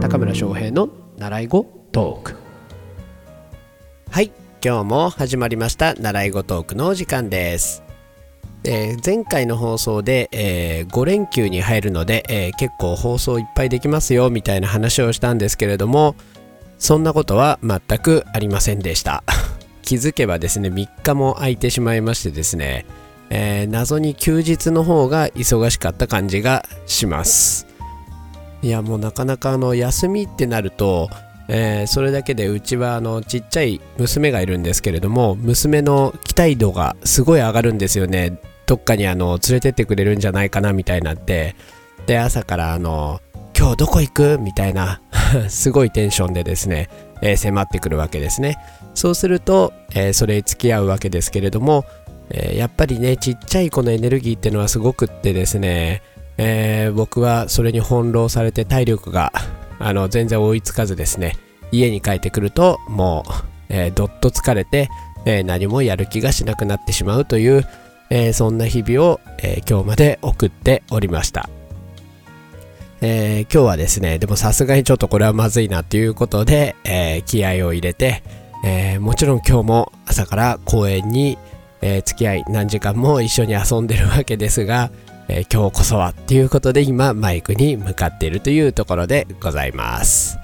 高村翔平の習い語トーク。はい今日も始まりました習い語トークのお時間です。えー、前回の放送で、えー、5連休に入るので、えー、結構放送いっぱいできますよみたいな話をしたんですけれどもそんなことは全くありませんでした。気づけばですね3日も空いてしまいましてですね、え謎に休日の方が忙しかった感じがします。いやもうなかなかあの休みってなるとえ、それだけでうちはあのちっちゃい娘がいるんですけれども娘の期待度がすごい上がるんですよね。どっかにあの連れてってくれるんじゃないかなみたいになって。で朝からあの今日どこ行くみたいな すごいテンションでですね、え、迫ってくるわけですね。そうすると、え、それに付き合うわけですけれども、えやっぱりねちっちゃい子のエネルギーってのはすごくってですね、え僕はそれに翻弄されて体力があの全然追いつかずですね家に帰ってくるともう、えー、どっと疲れて、え、何もやる気がしなくなってしまうという、え、そんな日々を、え今日まで送っておりました、え今日はですねでもさすがにちょっとこれはまずいなということで、え気合を入れて、えもちろん今日も朝から公園に、え付き合い何時間も一緒に遊んでるわけですが、えー、今日こそはっていうことで今マイクに向かっているというところでございます。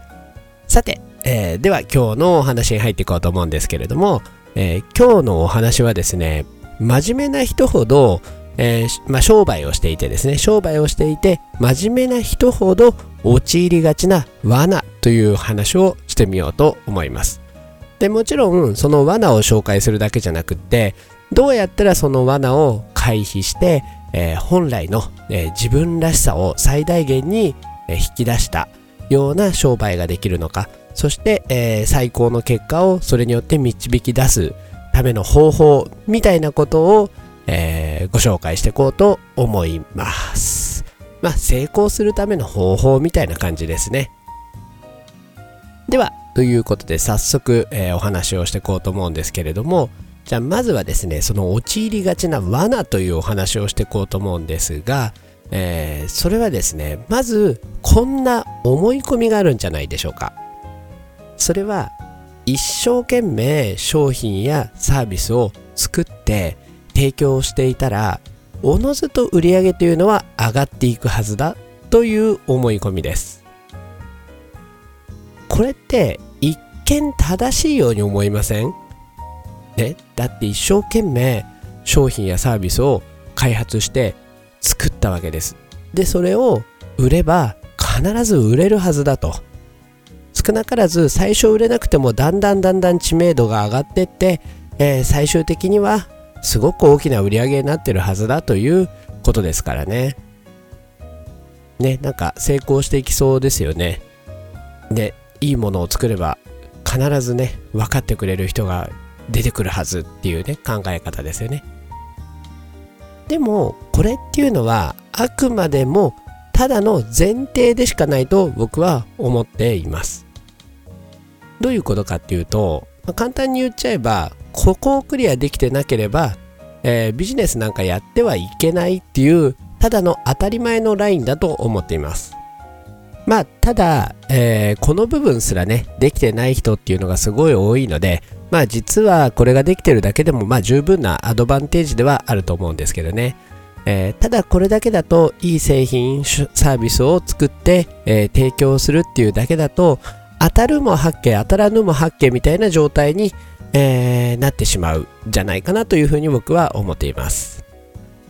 さて、えー、では今日のお話に入っていこうと思うんですけれども、えー、今日のお話はですね真面目な人ほど、えまあ、商売をしていてですね商売をしていて真面目な人ほど陥りがちな罠という話をしてみようと思います。でもちろんその罠を紹介するだけじゃなくってどうやったらその罠を回避してえー、本来の、えー、自分らしさを最大限に、え、引き出したような商売ができるのか。そして、え最高の結果をそれによって導き出すための方法みたいなことを、えーご紹介していこうと思います。まあ成功するための方法みたいな感じですね。ではということで早速、えお話をしていこうと思うんですけれどもじゃあまずはですねその陥りがちな罠というお話をしていこうと思うんですが、えー、それはですねまずこんな思い込みがあるんじゃないでしょうか。それは一生懸命商品やサービスを作って提供していたらおのずと売り上げというのは上がっていくはずだという思い込みです。これって一見正しいように思いません？ね、だって一生懸命商品やサービスを開発して作ったわけです。で、それを売れば必ず売れるはずだと。少なからず最初売れなくてもだんだんだんだん知名度が上がってって、えー、最終的にはすごく大きな売り上げになってるはずだということですからね。ね、なんか成功していきそうですよね。で、いいものを作れば必ずね、分かってくれる人が出てくるはずっていうね考え方ですよね。でもこれっていうのはあくまでもただの前提でしかないと僕は思っています。どういうことかっていうと、まあ、簡単に言っちゃえばここをクリアできてなければ、えー、ビジネスなんかやってはいけないっていうただの当たり前のラインだと思っています。まあただ、えー、この部分すらねできてない人っていうのがすごい多いのでまあ実はこれができてるだけでもまあ十分なアドバンテージではあると思うんですけどね。えー、ただこれだけだといい製品サービスを作って、えー、提供するっていうだけだと当たるも八景当たらぬも八景みたいな状態に、えー、なってしまうんじゃないかなというふうに僕は思っています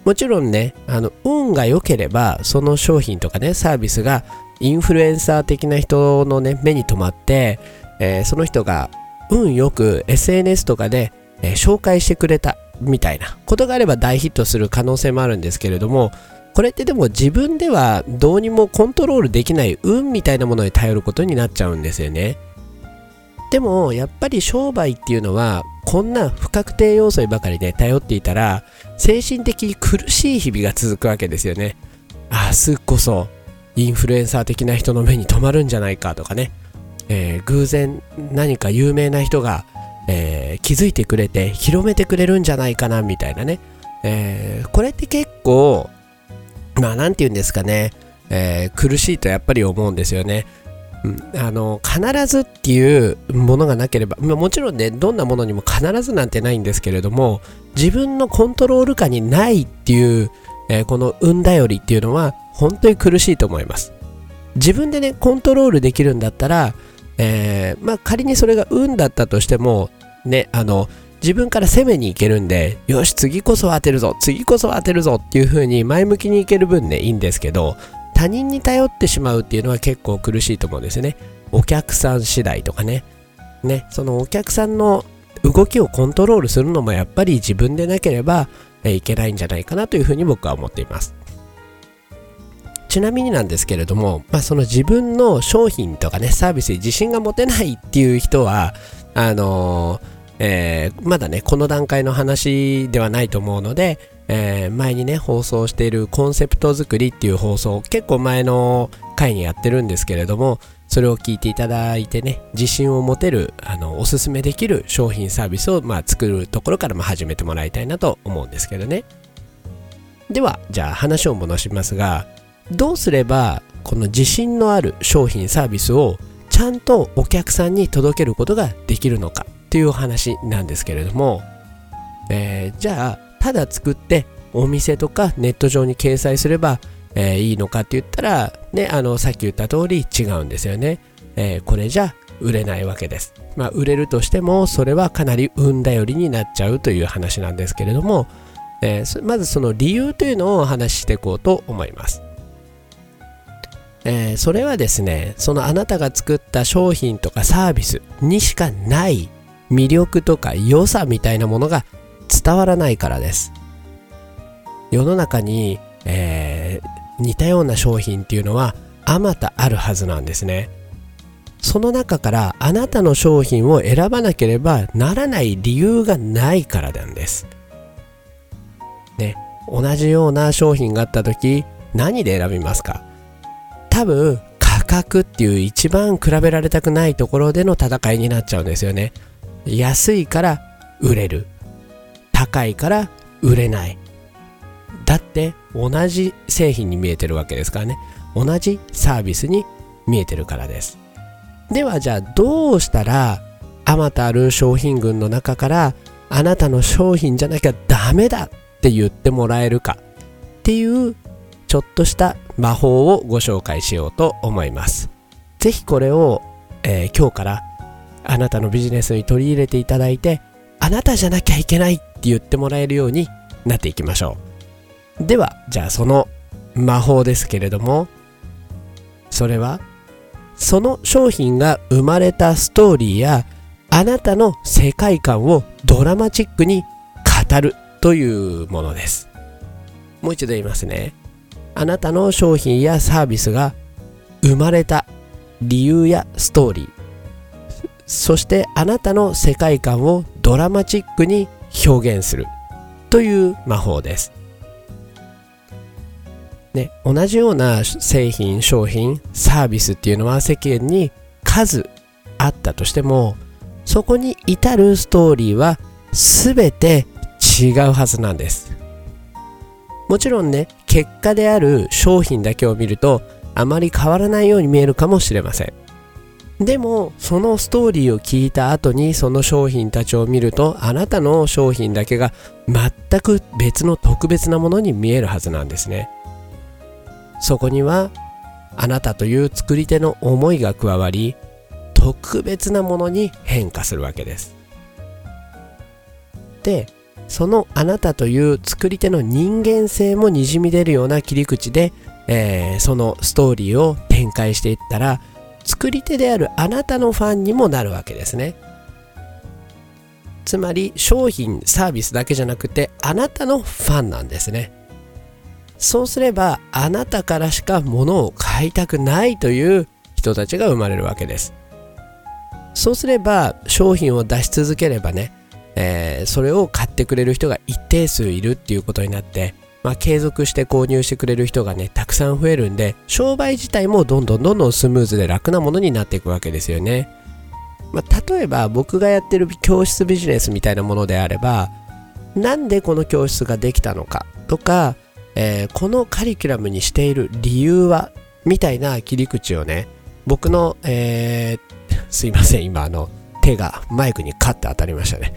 もちろんねあの運が良ければその商品とかねサービスがインフルエンサー的な人のね目に留まって、え、その人が運よく SNS とかで、えー、紹介してくれたみたいな。ことがあれば大ヒットする可能性もあるんですけれどもこれってでも自分ではどうにもコントロールできない運みたいなものに頼ることになっちゃうんですよね。でもやっぱり商売っていうのはこんな不確定要素にばかりね頼っていたら精神的に苦しい日々が続くわけですよね。明日こそインフルエンサー的な人の目に留まるんじゃないかとかね。えー、偶然何か有名な人が、えー、気づいてくれて広めてくれるんじゃないかなみたいなね、えー、これって結構まあ何て言うんですかね、えー、苦しいとやっぱり思うんですよね。うん、あの必ずっていうものがなければまあもちろんねどんなものにも必ずなんてないんですけれども自分のコントロール下にないっていう、えー、この運頼りっていうのは本当に苦しいと思います。自分でねコントロールできるんだったら、えー、まあ、仮にそれが運だったとしてもねあの自分から攻めに行けるんでよし次こそ当てるぞ次こそ当てるぞっていう風に前向きにいける分ねいいんですけど他人に頼ってしまうっていうのは結構苦しいと思うんですよね。お客さん次第とかね。ね、そのお客さんの動きをコントロールするのもやっぱり自分でなければいけないんじゃないかなというふうに僕は思っています。ちなみになんですけれども、まあ、その自分の商品とかね、サービスに自信が持てないっていう人は、あのー、えー、まだね、この段階の話ではないと思うので、えー、前にね放送しているコンセプト作りっていう放送結構前の回にやってるんですけれどもそれを聞いていただいてね自信を持てるあのおすすめできる商品サービスを、まあ、作るところからも始めてもらいたいなと思うんですけどね。ではじゃあ話を戻しますがどうすればこの自信のある商品サービスをちゃんとお客さんに届けることができるのかっていうお話なんですけれども、えー、じゃあただ作ってお店とかネット上に掲載すれば、えー、いいのかって言ったら、ね、あのさっき言った通り違うんですよね。えー、これじゃ売れないわけです。まあ、売れるとしてもそれはかなり運頼りになっちゃうという話なんですけれども、え、まずその理由というのをお話ししていこうと思います。えー、それはですねそのあなたが作った商品とかサービスにしかない魅力とか良さみたいなものが伝わらないからです。世の中に、えー、似たような商品っていうのはあまたあるはずなんですね。その中からあなたの商品を選ばなければならない理由がないからなんです。ね同じような商品があった時何で選びますか？多分価格っていう一番比べられたくないところでの戦いになっちゃうんですよね。安いから売れる。高いから売れない。だって同じ製品に見えてるわけですからね。同じサービスに見えてるからです。ではじゃあどうしたらあまたある商品群の中からあなたの商品じゃなきゃダメだって言ってもらえるかっていうちょっとした魔法をご紹介しようと思います。是非これを、えー、今日からあなたのビジネスに取り入れていただいてあなたじゃなきゃいけないって言ってもらえるようになっていきましょう。ではじゃあその魔法ですけれどもそれはその商品が生まれたストーリーやあなたの世界観をドラマチックに語るというものです。もう一度言いますね。あなたの商品やサービスが生まれた理由やストーリーそしてあなたの世界観をドラマチックに表現するという魔法です。ね、同じような製品、商品、サービスっていうのは世間に数あったとしても、そこに至るストーリーは全て違うはずなんです。もちろんね、結果である商品だけを見るとあまり変わらないように見えるかもしれません。でもそのストーリーを聞いた後にその商品たちを見るとあなたの商品だけが全く別の特別なものに見えるはずなんですねそこにはあなたという作り手の思いが加わり特別なものに変化するわけですでそのあなたという作り手の人間性もにじみ出るような切り口で、えー、そのストーリーを展開していったら作り手であるあなたのファンにもなるわけですね。つまり商品サービスだけじゃなくてあなたのファンなんですね。そうすればあなたからしか物を買いたくないという人たちが生まれるわけです。そうすれば商品を出し続ければね、えー、それを買ってくれる人が一定数いるっていうことになってまあ、継続して購入してくれる人がね、たくさん増えるんで、商売自体もどんどんどんどんスムーズで楽なものになっていくわけですよね。まあ、例えば僕がやってる教室ビジネスみたいなものであれば、なんでこの教室ができたのかとか、えー、このカリキュラムにしている理由はみたいな切り口をね僕の、えー、すいません今あの手がマイクにカッて当たりましたね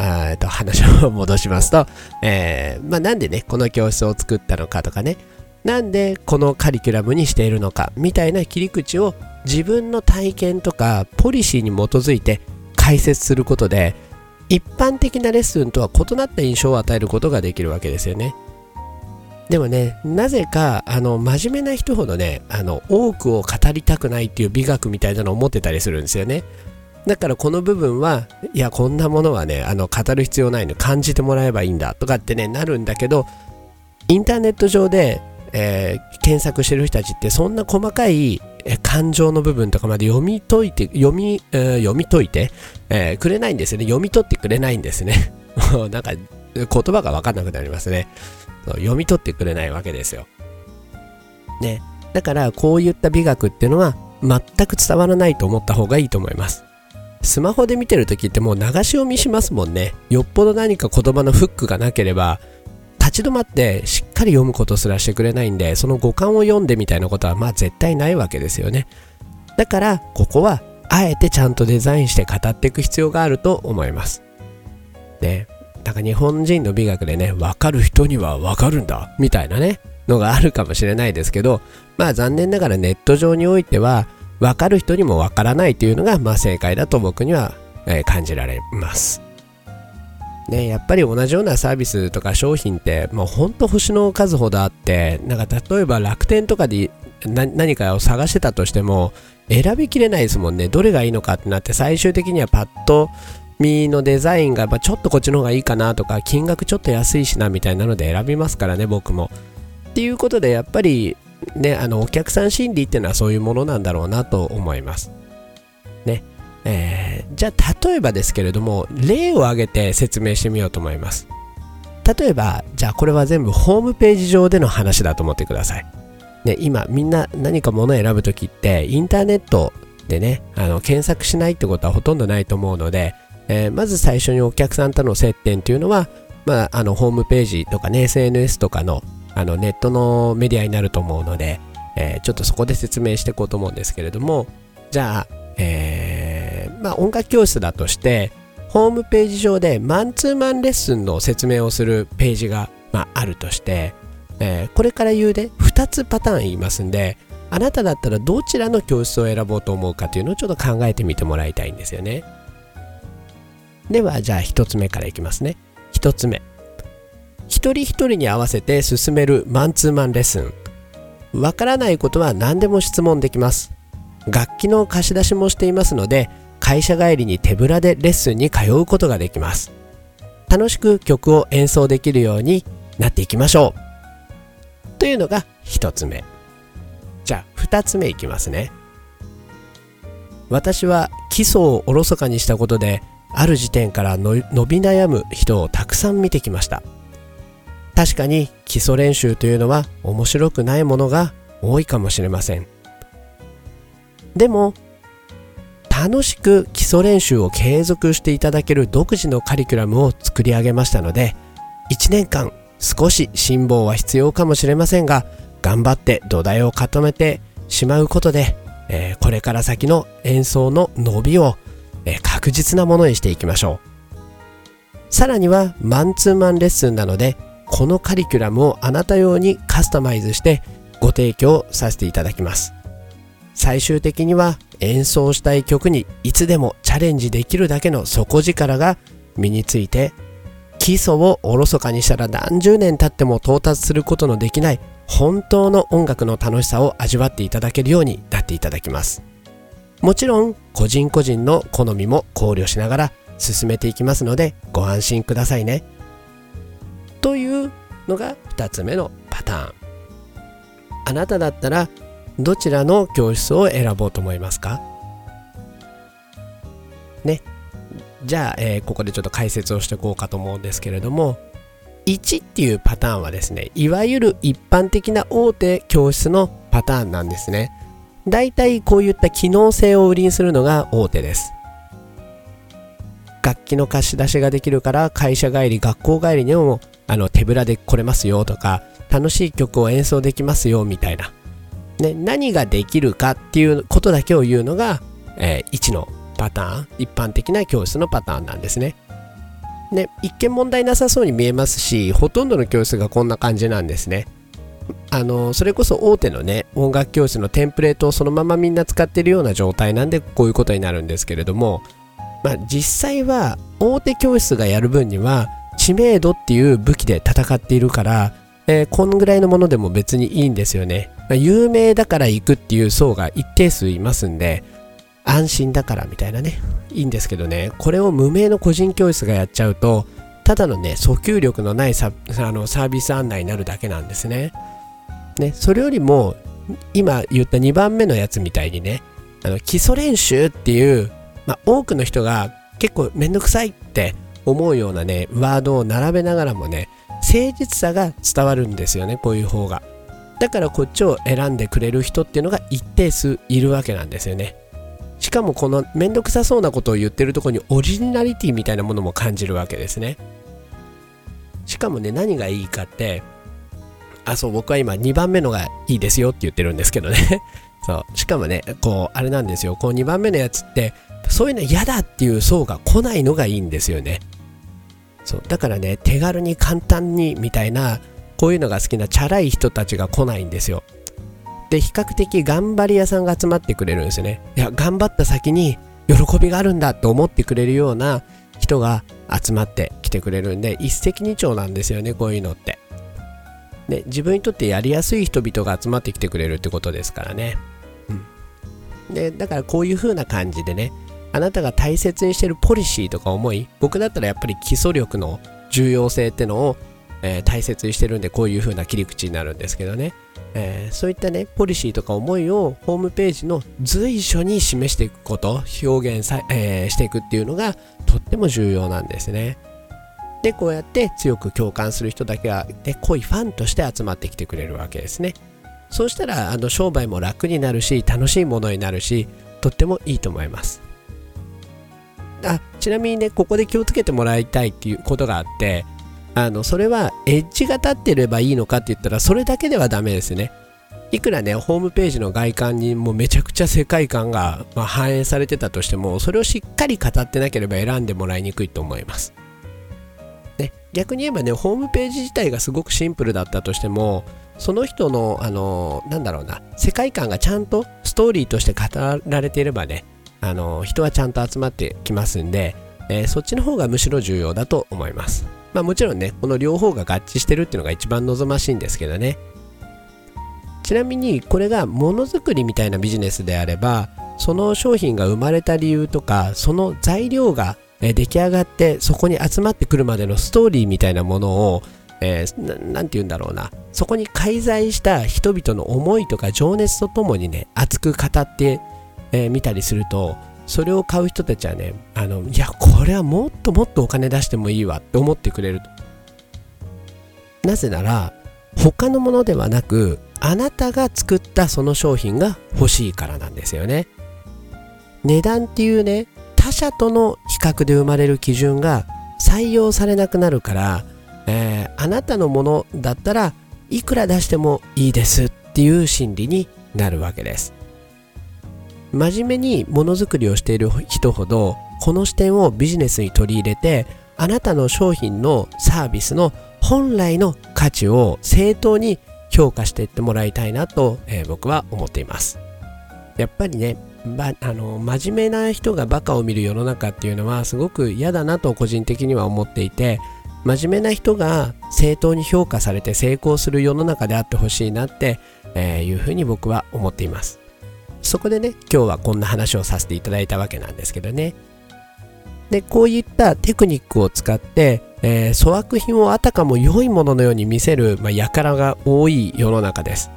えと話を戻しますと、えーまあ、なんでねこの教室を作ったのかとかねなんでこのカリキュラムにしているのかみたいな切り口を自分の体験とかポリシーに基づいて解説することで一般的なレッスンとは異なった印象を与えることができるわけですよね。でもね、なぜか、あの、真面目な人ほどね、あの、多くを語りたくないっていう美学みたいなのを持ってたりするんですよね。だからこの部分は、いや、こんなものはね、あの、語る必要ないの、感じてもらえばいいんだとかってね、なるんだけど、インターネット上で、えー、検索してる人たちってそんな細かい感情の部分とかまで読み解いて、読み、えー、読み解いて、えー、くれないんですよね。読み取ってくれないんですね。なんか言葉がわかんなくなりますね。読み取ってくれないわけですよ。ね。だからこういった美学っていうのは全く伝わらないと思った方がいいと思います。スマホで見てるときってもう流し読みしますもんね。よっぽど何か言葉のフックがなければ立ち止まってしっかり読むことすらしてくれないんで、その五感を読んでみたいなことはまあ絶対ないわけですよね。だからここはあえてちゃんとデザインして語っていく必要があると思います。ね。なんか日本人の美学でね、わかる人にはわかるんだ、みたいなね、のがあるかもしれないですけど、まあ残念ながらネット上においては、わかる人にもわからないというのが、まあ正解だと僕には、えー、感じられます。ね、やっぱり同じようなサービスとか商品って、もうほんと星の数ほどあって、なんか例えば楽天とかで何かを探してたとしても、選びきれないですもんね。どれがいいのかってなって、最終的にはパッと身のデザインがちょっとこっちの方がいいかなとか金額ちょっと安いしなみたいなので選びますからね僕も。っていうことでやっぱりねあのお客さん心理っていうのはそういうものなんだろうなと思います。ね。えー、じゃあ例えばですけれども例を挙げて説明してみようと思います。例えばじゃあこれは全部ホームページ上での話だと思ってください。ね、今みんな何か物を選ぶ時ってインターネットでねあの検索しないってことはほとんどないと思うのでえー、まず最初にお客さんとの接点というのは、まあ、あのホームページとかね SNS とかのあのネットのメディアになると思うので、えー、ちょっとそこで説明していこうと思うんですけれどもじゃあ、えー、まあ、音楽教室だとしてホームページ上でマンツーマンレッスンの説明をするページが、まあ、あるとして、えー、これから言うで2つパターン言いますんであなただったらどちらの教室を選ぼうと思うかというのをちょっと考えてみてもらいたいんですよね。では、じゃあ一つ目からいきますね。一つ目。一人一人に合わせて進めるマンツーマンレッスン。わからないことは何でも質問できます。楽器の貸し出しもしていますので、会社帰りに手ぶらでレッスンに通うことができます。楽しく曲を演奏できるようになっていきましょう。というのが一つ目。じゃあ二つ目いきますね。私は基礎をおろそかにしたことである時点から伸び悩む人をたくさん見てきました確かに基礎練習というのは面白くないものが多いかもしれません。でも楽しく基礎練習を継続していただける独自のカリキュラムを作り上げましたので1年間少し辛抱は必要かもしれませんが頑張って土台を固めてしまうことで、えー、これから先の演奏の伸びをえ確実なものにしていきましょう。さらにはマンツーマンレッスンなのでこのカリキュラムをあなた用にカスタマイズしてご提供させていただきます最終的には演奏したい曲にいつでもチャレンジできるだけの底力が身について基礎をおろそかにしたら何十年経っても到達することのできない本当の音楽の楽しさを味わっていただけるようになっていただきますもちろん個人個人の好みも考慮しながら進めていきますのでご安心くださいね。というのが2つ目のパターン。あなただったらどちらの教室を選ぼうと思いますか？ね。じゃあ、えー、ここでちょっと解説をしていこうかと思うんですけれども1っていうパターンはですねいわゆる一般的な大手教室のパターンなんですね。大体こういった機能性を売りにするのが大手です。楽器の貸し出しができるから会社帰り、学校帰りにもあの手ぶらで来れますよとか、楽しい曲を演奏できますよみたいな、ね、何ができるかっていうことだけを言うのが、えー、1のパターン一般的な教室のパターンなんですね。ね一見問題なさそうに見えますしほとんどの教室がこんな感じなんですね。あのそれこそ大手のね音楽教室のテンプレートをそのままみんな使ってるような状態なんでこういうことになるんですけれどもまあ実際は大手教室がやる分には知名度っていう武器で戦っているから、えー、こんぐらいのものでも別にいいんですよね、まあ、有名だから行くっていう層が一定数いますんで安心だからみたいなね。いいんですけどね。これを無名の個人教室がやっちゃうとただのね訴求力のないサあのサービス案内になるだけなんですね。ねそれよりも今言った2番目のやつみたいにねあの基礎練習っていう、まあ、多くの人が結構めんどくさいって思うようなねワードを並べながらもね誠実さが伝わるんですよねこういう方が。だからこっちを選んでくれる人っていうのが一定数いるわけなんですよね。しかもこのめんどくさそうなことを言ってるとこにオリジナリティみたいなものも感じるわけですね。しかもね何がいいかってあそう僕は今2番目のがいいですよって言ってるんですけどね。そう。しかもねこうあれなんですよ。こう2番目のやつってそういうの嫌だっていう層が来ないのがいいんですよね。そうだからね手軽に簡単にみたいなこういうのが好きなチャラい人たちが来ないんですよ。で比較的頑張り屋さんが集まってくれるんですよね。いや頑張った先に喜びがあるんだと思ってくれるような人が集まってきてくれるんで一石二鳥なんですよねこういうのって。で自分にとってやりやすい人々が集まってきてくれるってことですからね。うん。でだからこういう風な感じでねあなたが大切にしてるポリシーとか思い僕だったらやっぱり基礎力の重要性ってのを、えー、大切にしてるんでこういう風な切り口になるんですけどね。えー、そういったねポリシーとか思いをホームページの随所に示していくこと表現さ、えー、していくっていうのがとっても重要なんですね。でこうやって強く共感する人だけがで濃いファンとして集まってきてくれるわけですね。そうしたらあの商売も楽になるし楽しいものになるしとってもいいと思います。あちなみにねここで気をつけてもらいたいっていうことがあってあのそれはエッジが立ってればいいのかって言ったらそれだけではダメですね。いくらねホームページの外観にもめちゃくちゃ世界観が、まあ、反映されてたとしてもそれをしっかり語ってなければ選んでもらいにくいと思います。ね、逆に言えばねホームページ自体がすごくシンプルだったとしてもその人のあのなんだろうな世界観がちゃんとストーリーとして語られていればねあの人はちゃんと集まってきますんで、えー、そっちの方がむしろ重要だと思いますまあもちろんね、この両方が合致してるっていうのが一番望ましいんですけどね。ちなみにこれがものづくりみたいなビジネスであれば、その商品が生まれた理由とか、その材料が出来上がってそこに集まってくるまでのストーリーみたいなものを、えー、なて言うんだろうな、そこに介在した人々の思いとか情熱とともにね、熱く語って、えー、たりすると、それを買う人たちはねあのいやこれはもっともっとお金出してもいいわって思ってくれるなぜなら他のものではなくあなたが作ったその商品が欲しいからなんですよね。値段っていうね他社との比較で生まれる基準が採用されなくなるから、えー、あなたのものだったらいくら出してもいいですっていう心理になるわけです。真面目にものづくりをしている人ほどこの視点をビジネスに取り入れてあなたの商品のサービスの本来の価値を正当に評価していってもらいたいなと、えー、僕は思っています。やっぱりねばあの真面目な人がバカを見る世の中っていうのはすごく嫌だなと個人的には思っていて真面目な人が正当に評価されて成功する世の中であってほしいなって、えー、いうふうに僕は思っています。そこでね、今日はこんな話をさせていただいたわけなんですけどね。で、こういったテクニックを使って、えー、粗悪品をあたかも良いもののように見せる、まあ、輩が多い世の中です。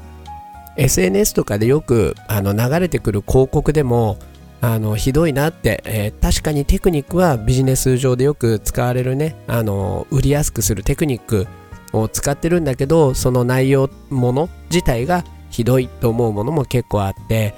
SNS とかでよくあの流れてくる広告でもあのひどいなって、えー、確かにテクニックはビジネス上でよく使われるねあの売りやすくするテクニックを使ってるんだけどその内容もの自体がひどいと思うものも結構あって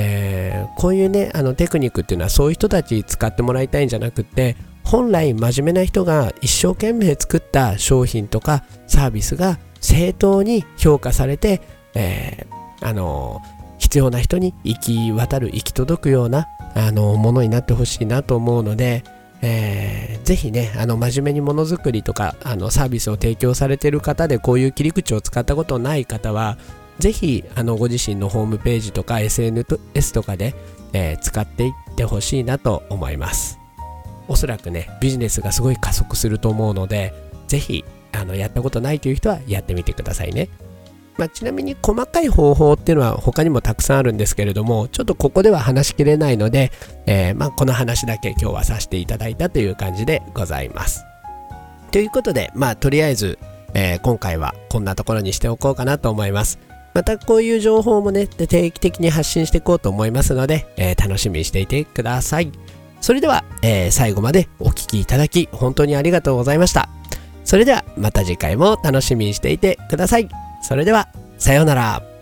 えー、こういうねあのテクニックっていうのはそういう人たち使ってもらいたいんじゃなくて本来真面目な人が一生懸命作った商品とかサービスが正当に評価されて、えー、あの必要な人に行き渡る行き届くようなあのものになってほしいなと思うので、えー、ぜひね、あの真面目にものづくりとかあのサービスを提供されてる方でこういう切り口を使ったことない方は、ぜひあのご自身のホームページとか SNS とかで、えー、使っていってほしいなと思います。おそらくね、ビジネスがすごい加速すると思うので、ぜひあのやったことないという人はやってみてくださいね。まあ、ちなみに細かい方法っていうのは他にもたくさんあるんですけれども、ちょっとここでは話しきれないので、えー、まあ、この話だけ今日はさせていただいたという感じでございます。ということで、まあ、とりあえず、えー、今回はこんなところにしておこうかなと思います。またこういう情報もね、定期的に発信していこうと思いますので、えー、楽しみにしていてください。それでは、えー、最後までお聴きいただき、本当にありがとうございました。それではまた次回も楽しみにしていてください。それでは、さようなら。